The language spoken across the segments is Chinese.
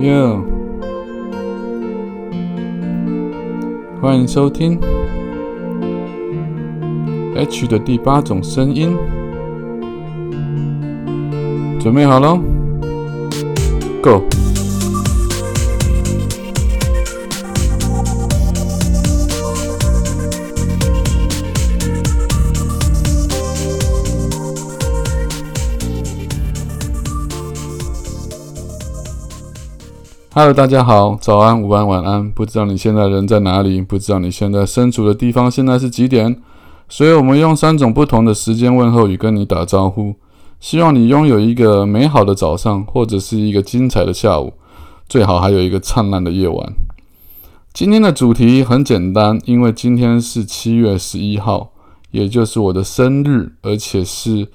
Yeah，欢迎收听 H 的第八种声音，准备好了，Go。，Go！Hello，大家好，早安、午安、晚安。不知道你现在人在哪里？不知道你现在身处的地方现在是几点？所以，我们用三种不同的时间问候语跟你打招呼，希望你拥有一个美好的早上，或者是一个精彩的下午，最好还有一个灿烂的夜晚。今天的主题很简单，因为今天是七月十一号，也就是我的生日，而且是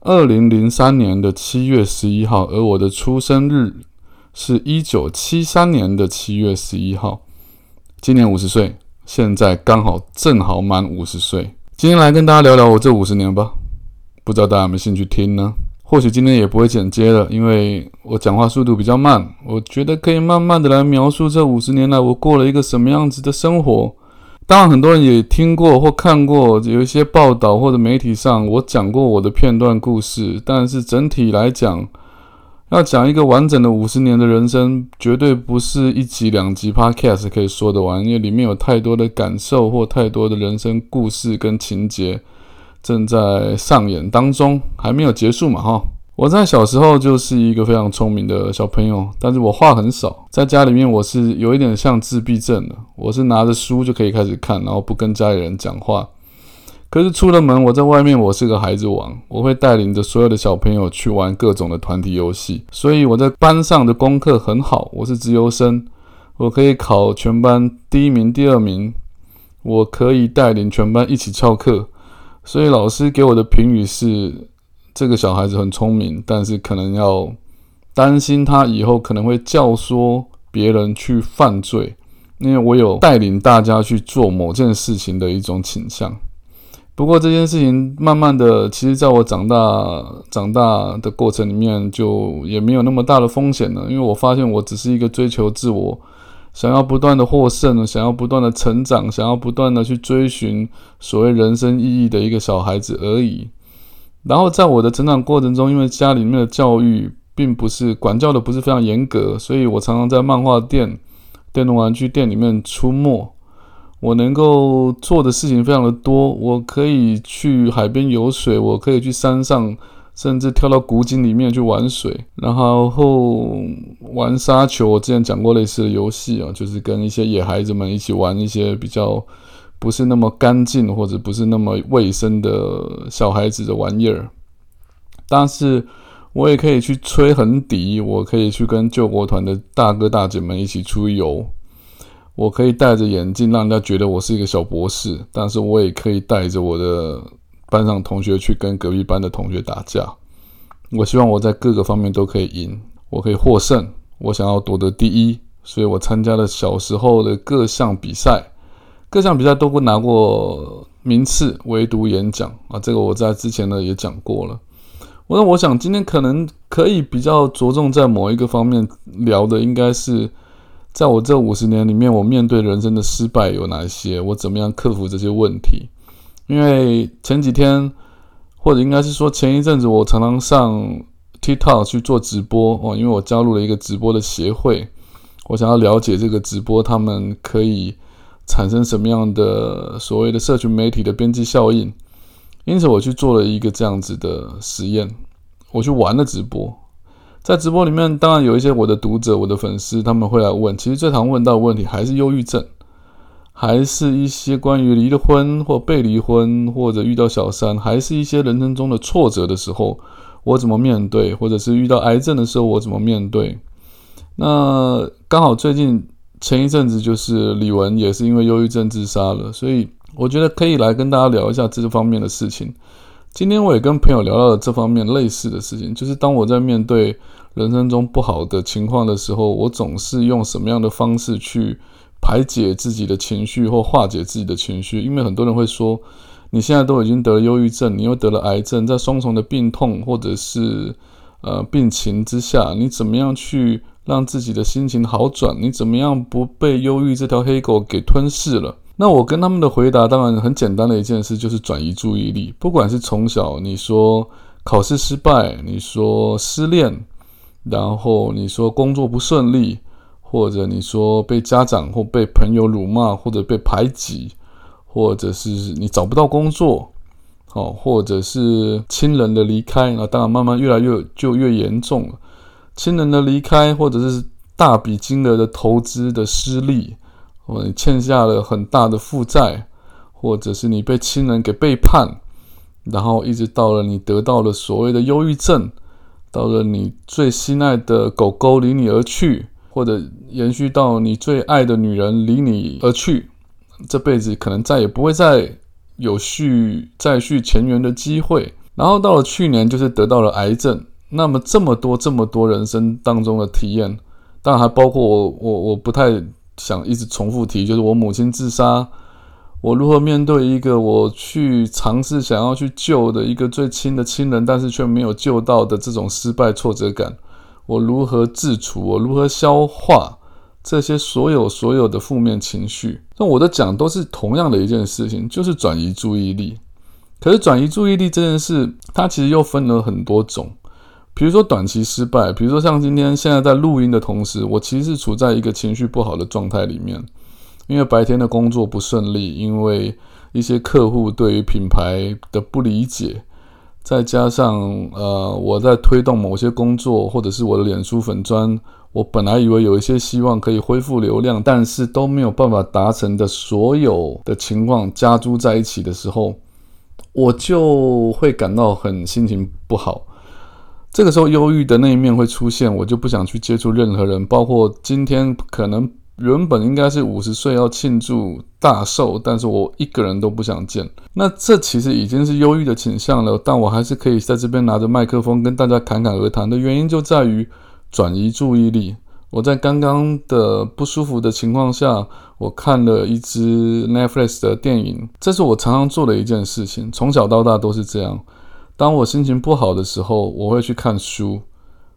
二零零三年的七月十一号，而我的出生日。是一九七三年的七月十一号，今年五十岁，现在刚好正好满五十岁。今天来跟大家聊聊我这五十年吧，不知道大家有没有兴趣听呢？或许今天也不会剪接了，因为我讲话速度比较慢，我觉得可以慢慢的来描述这五十年来我过了一个什么样子的生活。当然，很多人也听过或看过有一些报道或者媒体上我讲过我的片段故事，但是整体来讲。要讲一个完整的五十年的人生，绝对不是一集两集 podcast 可以说得完，因为里面有太多的感受或太多的人生故事跟情节正在上演当中，还没有结束嘛哈。我在小时候就是一个非常聪明的小朋友，但是我话很少，在家里面我是有一点像自闭症的，我是拿着书就可以开始看，然后不跟家里人讲话。可是出了门，我在外面，我是个孩子王，我会带领着所有的小朋友去玩各种的团体游戏，所以我在班上的功课很好，我是直优生，我可以考全班第一名、第二名，我可以带领全班一起翘课，所以老师给我的评语是这个小孩子很聪明，但是可能要担心他以后可能会教唆别人去犯罪，因为我有带领大家去做某件事情的一种倾向。不过这件事情慢慢的，其实在我长大长大的过程里面，就也没有那么大的风险了。因为我发现我只是一个追求自我，想要不断的获胜，想要不断的成长，想要不断的去追寻所谓人生意义的一个小孩子而已。然后在我的成长过程中，因为家里面的教育并不是管教的不是非常严格，所以我常常在漫画店、电动玩具店里面出没。我能够做的事情非常的多，我可以去海边游水，我可以去山上，甚至跳到古井里面去玩水，然后玩沙球。我之前讲过类似的游戏啊，就是跟一些野孩子们一起玩一些比较不是那么干净或者不是那么卫生的小孩子的玩意儿。但是我也可以去吹横笛，我可以去跟救国团的大哥大姐们一起出游。我可以戴着眼镜，让人家觉得我是一个小博士，但是我也可以带着我的班上同学去跟隔壁班的同学打架。我希望我在各个方面都可以赢，我可以获胜，我想要夺得第一，所以我参加了小时候的各项比赛，各项比赛都不拿过名次，唯独演讲啊，这个我在之前呢也讲过了。我说，我想今天可能可以比较着重在某一个方面聊的，应该是。在我这五十年里面，我面对人生的失败有哪些？我怎么样克服这些问题？因为前几天，或者应该是说前一阵子，我常常上 TikTok 去做直播哦，因为我加入了一个直播的协会，我想要了解这个直播他们可以产生什么样的所谓的社群媒体的边际效应，因此我去做了一个这样子的实验，我去玩了直播。在直播里面，当然有一些我的读者、我的粉丝，他们会来问。其实最常问到的问题还是忧郁症，还是一些关于离了婚或被离婚，或者遇到小三，还是一些人生中的挫折的时候，我怎么面对？或者是遇到癌症的时候，我怎么面对？那刚好最近前一阵子就是李玟也是因为忧郁症自杀了，所以我觉得可以来跟大家聊一下这方面的事情。今天我也跟朋友聊到了这方面类似的事情，就是当我在面对人生中不好的情况的时候，我总是用什么样的方式去排解自己的情绪或化解自己的情绪？因为很多人会说，你现在都已经得了忧郁症，你又得了癌症，在双重的病痛或者是呃病情之下，你怎么样去让自己的心情好转？你怎么样不被忧郁这条黑狗给吞噬了？那我跟他们的回答当然很简单的一件事，就是转移注意力。不管是从小你说考试失败，你说失恋，然后你说工作不顺利，或者你说被家长或被朋友辱骂，或者被排挤，或者是你找不到工作，哦，或者是亲人的离开，那当然慢慢越来越就越严重了。亲人的离开，或者是大笔金额的投资的失利。或你欠下了很大的负债，或者是你被亲人给背叛，然后一直到了你得到了所谓的忧郁症，到了你最心爱的狗狗离你而去，或者延续到你最爱的女人离你而去，这辈子可能再也不会再有续再续前缘的机会。然后到了去年，就是得到了癌症。那么这么多这么多人生当中的体验，当然还包括我我我不太。想一直重复提，就是我母亲自杀，我如何面对一个我去尝试想要去救的一个最亲的亲人，但是却没有救到的这种失败挫折感，我如何自处，我如何消化这些所有所有的负面情绪？那我的讲都是同样的一件事情，就是转移注意力。可是转移注意力这件事，它其实又分了很多种。比如说短期失败，比如说像今天现在在录音的同时，我其实是处在一个情绪不好的状态里面，因为白天的工作不顺利，因为一些客户对于品牌的不理解，再加上呃我在推动某些工作，或者是我的脸书粉砖，我本来以为有一些希望可以恢复流量，但是都没有办法达成的所有的情况加诸在一起的时候，我就会感到很心情不好。这个时候，忧郁的那一面会出现，我就不想去接触任何人，包括今天可能原本应该是五十岁要庆祝大寿，但是我一个人都不想见。那这其实已经是忧郁的倾向了，但我还是可以在这边拿着麦克风跟大家侃侃而谈的原因就在于转移注意力。我在刚刚的不舒服的情况下，我看了一支 Netflix 的电影，这是我常常做的一件事情，从小到大都是这样。当我心情不好的时候，我会去看书，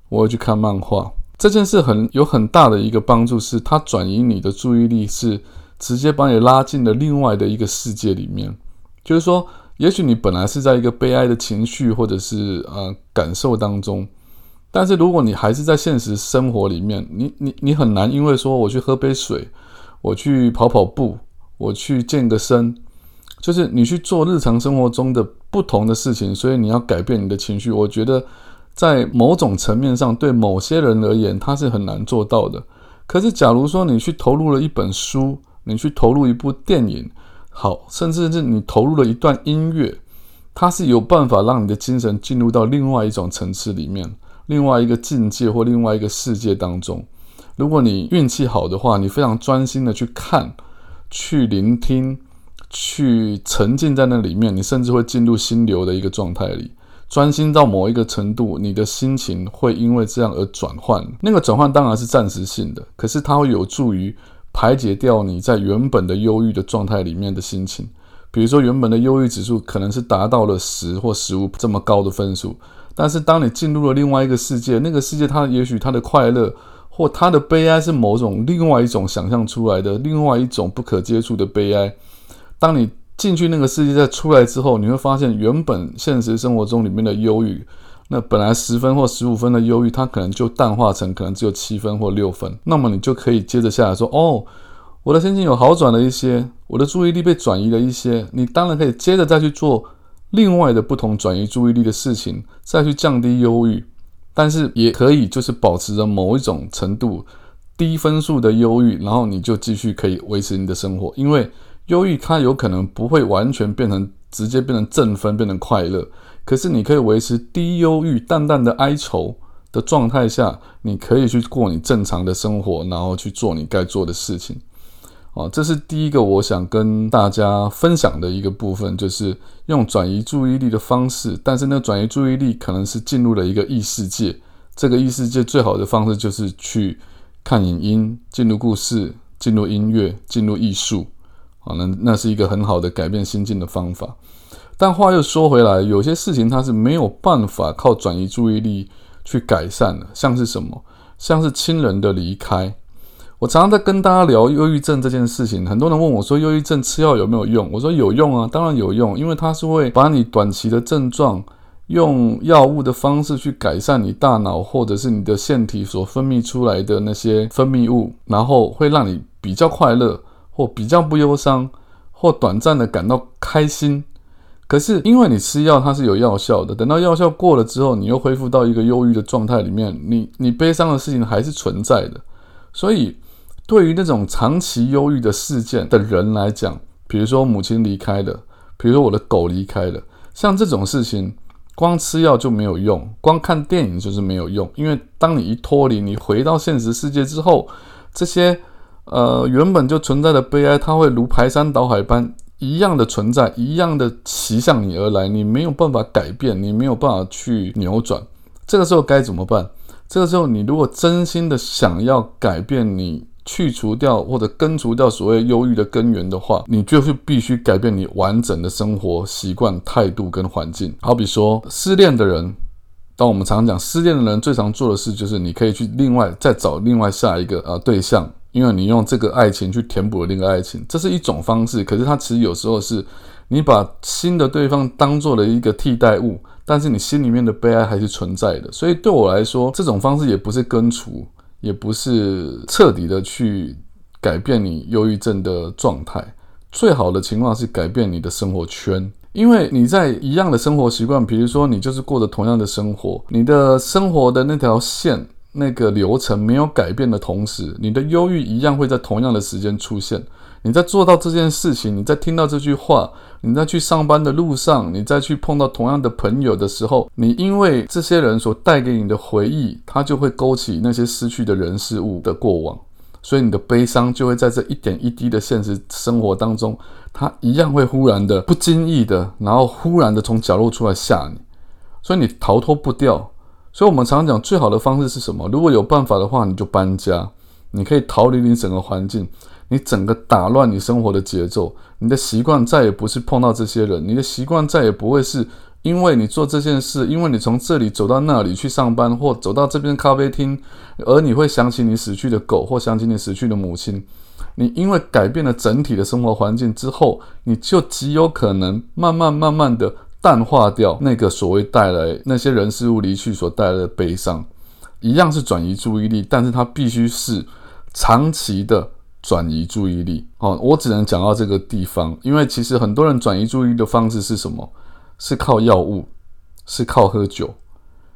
我会去看漫画。这件事很有很大的一个帮助，是它转移你的注意力，是直接把你拉进了另外的一个世界里面。就是说，也许你本来是在一个悲哀的情绪或者是呃感受当中，但是如果你还是在现实生活里面，你你你很难，因为说我去喝杯水，我去跑跑步，我去健个身。就是你去做日常生活中的不同的事情，所以你要改变你的情绪。我觉得在某种层面上，对某些人而言，他是很难做到的。可是，假如说你去投入了一本书，你去投入一部电影，好，甚至是你投入了一段音乐，它是有办法让你的精神进入到另外一种层次里面，另外一个境界或另外一个世界当中。如果你运气好的话，你非常专心的去看，去聆听。去沉浸在那里面，你甚至会进入心流的一个状态里，专心到某一个程度，你的心情会因为这样而转换。那个转换当然是暂时性的，可是它会有助于排解掉你在原本的忧郁的状态里面的心情。比如说，原本的忧郁指数可能是达到了十或十五这么高的分数，但是当你进入了另外一个世界，那个世界它也许它的快乐或它的悲哀是某种另外一种想象出来的，另外一种不可接触的悲哀。当你进去那个世界再出来之后，你会发现原本现实生活中里面的忧郁，那本来十分或十五分的忧郁，它可能就淡化成可能只有七分或六分。那么你就可以接着下来说：“哦，我的心情有好转了一些，我的注意力被转移了一些。”你当然可以接着再去做另外的不同转移注意力的事情，再去降低忧郁。但是也可以就是保持着某一种程度低分数的忧郁，然后你就继续可以维持你的生活，因为。忧郁，它有可能不会完全变成直接变成正分，变成快乐。可是你可以维持低忧郁、淡淡的哀愁的状态下，你可以去过你正常的生活，然后去做你该做的事情。哦，这是第一个我想跟大家分享的一个部分，就是用转移注意力的方式。但是那转移注意力可能是进入了一个异世界。这个异世界最好的方式就是去看影音，进入故事，进入音乐，进入艺术。好，那那是一个很好的改变心境的方法。但话又说回来，有些事情它是没有办法靠转移注意力去改善的。像是什么？像是亲人的离开。我常常在跟大家聊忧郁症这件事情，很多人问我说，忧郁症吃药有没有用？我说有用啊，当然有用，因为它是会把你短期的症状用药物的方式去改善你大脑或者是你的腺体所分泌出来的那些分泌物，然后会让你比较快乐或比较不忧伤或短暂的感到开心。可是因为你吃药，它是有药效的。等到药效过了之后，你又恢复到一个忧郁的状态里面，你你悲伤的事情还是存在的。所以，对于那种长期忧郁的事件的人来讲，比如说母亲离开了，比如说我的狗离开了，像这种事情，光吃药就没有用，光看电影就是没有用。因为当你一脱离，你回到现实世界之后，这些呃原本就存在的悲哀，它会如排山倒海般。一样的存在，一样的骑向你而来，你没有办法改变，你没有办法去扭转。这个时候该怎么办？这个时候，你如果真心的想要改变，你去除掉或者根除掉所谓忧郁的根源的话，你就是必须改变你完整的生活习惯、态度跟环境。好比说，失恋的人，当我们常讲失恋的人最常做的事，就是你可以去另外再找另外下一个呃对象。因为你用这个爱情去填补了另一个爱情，这是一种方式。可是它其实有时候是，你把新的对方当做了一个替代物，但是你心里面的悲哀还是存在的。所以对我来说，这种方式也不是根除，也不是彻底的去改变你忧郁症的状态。最好的情况是改变你的生活圈，因为你在一样的生活习惯，比如说你就是过着同样的生活，你的生活的那条线。那个流程没有改变的同时，你的忧郁一样会在同样的时间出现。你在做到这件事情，你在听到这句话，你在去上班的路上，你再去碰到同样的朋友的时候，你因为这些人所带给你的回忆，它就会勾起那些失去的人事物的过往，所以你的悲伤就会在这一点一滴的现实生活当中，它一样会忽然的、不经意的，然后忽然的从角落出来吓你，所以你逃脱不掉。所以，我们常常讲，最好的方式是什么？如果有办法的话，你就搬家，你可以逃离你整个环境，你整个打乱你生活的节奏，你的习惯再也不是碰到这些人，你的习惯再也不会是因为你做这件事，因为你从这里走到那里去上班，或走到这边咖啡厅，而你会想起你死去的狗，或想起你死去的母亲。你因为改变了整体的生活环境之后，你就极有可能慢慢慢慢的。淡化掉那个所谓带来那些人事物离去所带来的悲伤，一样是转移注意力，但是它必须是长期的转移注意力。哦，我只能讲到这个地方，因为其实很多人转移注意力的方式是什么？是靠药物，是靠喝酒。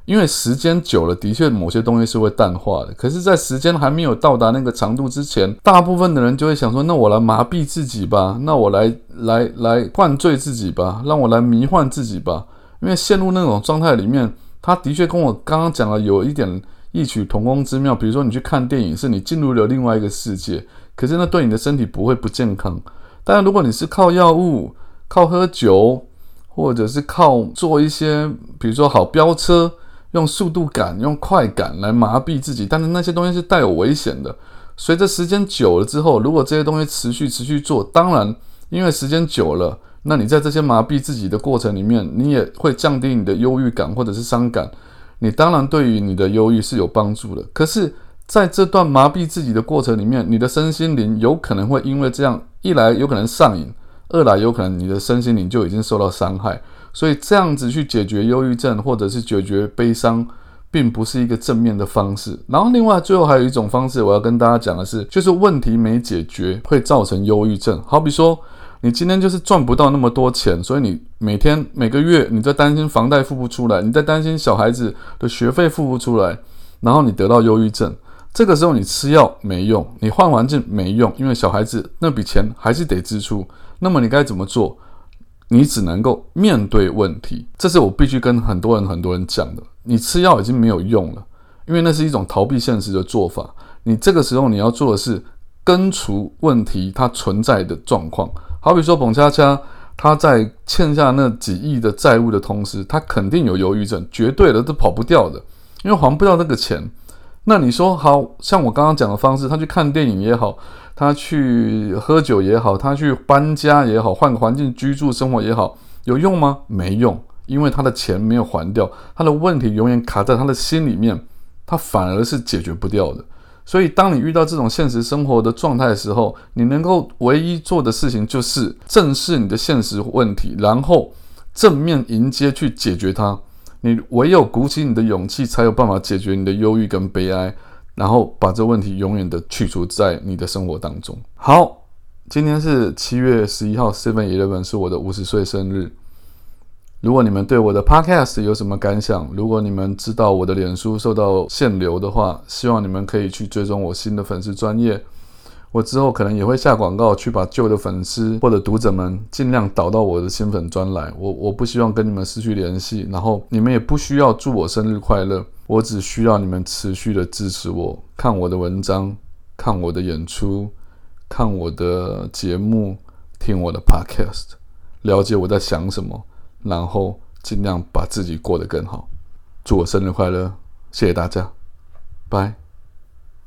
因为时间久了，的确某些东西是会淡化的。可是，在时间还没有到达那个长度之前，大部分的人就会想说：“那我来麻痹自己吧，那我来来来灌醉自己吧，让我来迷幻自己吧。”因为陷入那种状态里面，他的确跟我刚刚讲的有一点异曲同工之妙。比如说，你去看电影，是你进入了另外一个世界，可是那对你的身体不会不健康。但如果你是靠药物、靠喝酒，或者是靠做一些，比如说好飙车。用速度感、用快感来麻痹自己，但是那些东西是带有危险的。随着时间久了之后，如果这些东西持续持续做，当然，因为时间久了，那你在这些麻痹自己的过程里面，你也会降低你的忧郁感或者是伤感。你当然对于你的忧郁是有帮助的。可是，在这段麻痹自己的过程里面，你的身心灵有可能会因为这样一来有可能上瘾，二来有可能你的身心灵就已经受到伤害。所以这样子去解决忧郁症，或者是解决悲伤，并不是一个正面的方式。然后，另外最后还有一种方式，我要跟大家讲的是，就是问题没解决会造成忧郁症。好比说，你今天就是赚不到那么多钱，所以你每天每个月你在担心房贷付不出来，你在担心小孩子的学费付不出来，然后你得到忧郁症。这个时候你吃药没用，你换环境没用，因为小孩子那笔钱还是得支出。那么你该怎么做？你只能够面对问题，这是我必须跟很多人、很多人讲的。你吃药已经没有用了，因为那是一种逃避现实的做法。你这个时候你要做的是根除问题它存在的状况。好比说，彭恰恰他在欠下那几亿的债务的同时，他肯定有忧郁症，绝对的都跑不掉的，因为还不掉那个钱。那你说，好像我刚刚讲的方式，他去看电影也好。他去喝酒也好，他去搬家也好，换个环境居住生活也好，有用吗？没用，因为他的钱没有还掉，他的问题永远卡在他的心里面，他反而是解决不掉的。所以，当你遇到这种现实生活的状态的时候，你能够唯一做的事情就是正视你的现实问题，然后正面迎接去解决它。你唯有鼓起你的勇气，才有办法解决你的忧郁跟悲哀，然后把这问题永远的去除在你的生活当中。好，今天是七月十一号，Seven Eleven 是我的五十岁生日。如果你们对我的 Podcast 有什么感想，如果你们知道我的脸书受到限流的话，希望你们可以去追踪我新的粉丝专业。我之后可能也会下广告，去把旧的粉丝或者读者们尽量导到我的新粉专来。我我不希望跟你们失去联系，然后你们也不需要祝我生日快乐，我只需要你们持续的支持我，看我的文章，看我的演出，看我的节目，听我的 podcast，了解我在想什么，然后尽量把自己过得更好。祝我生日快乐，谢谢大家，拜。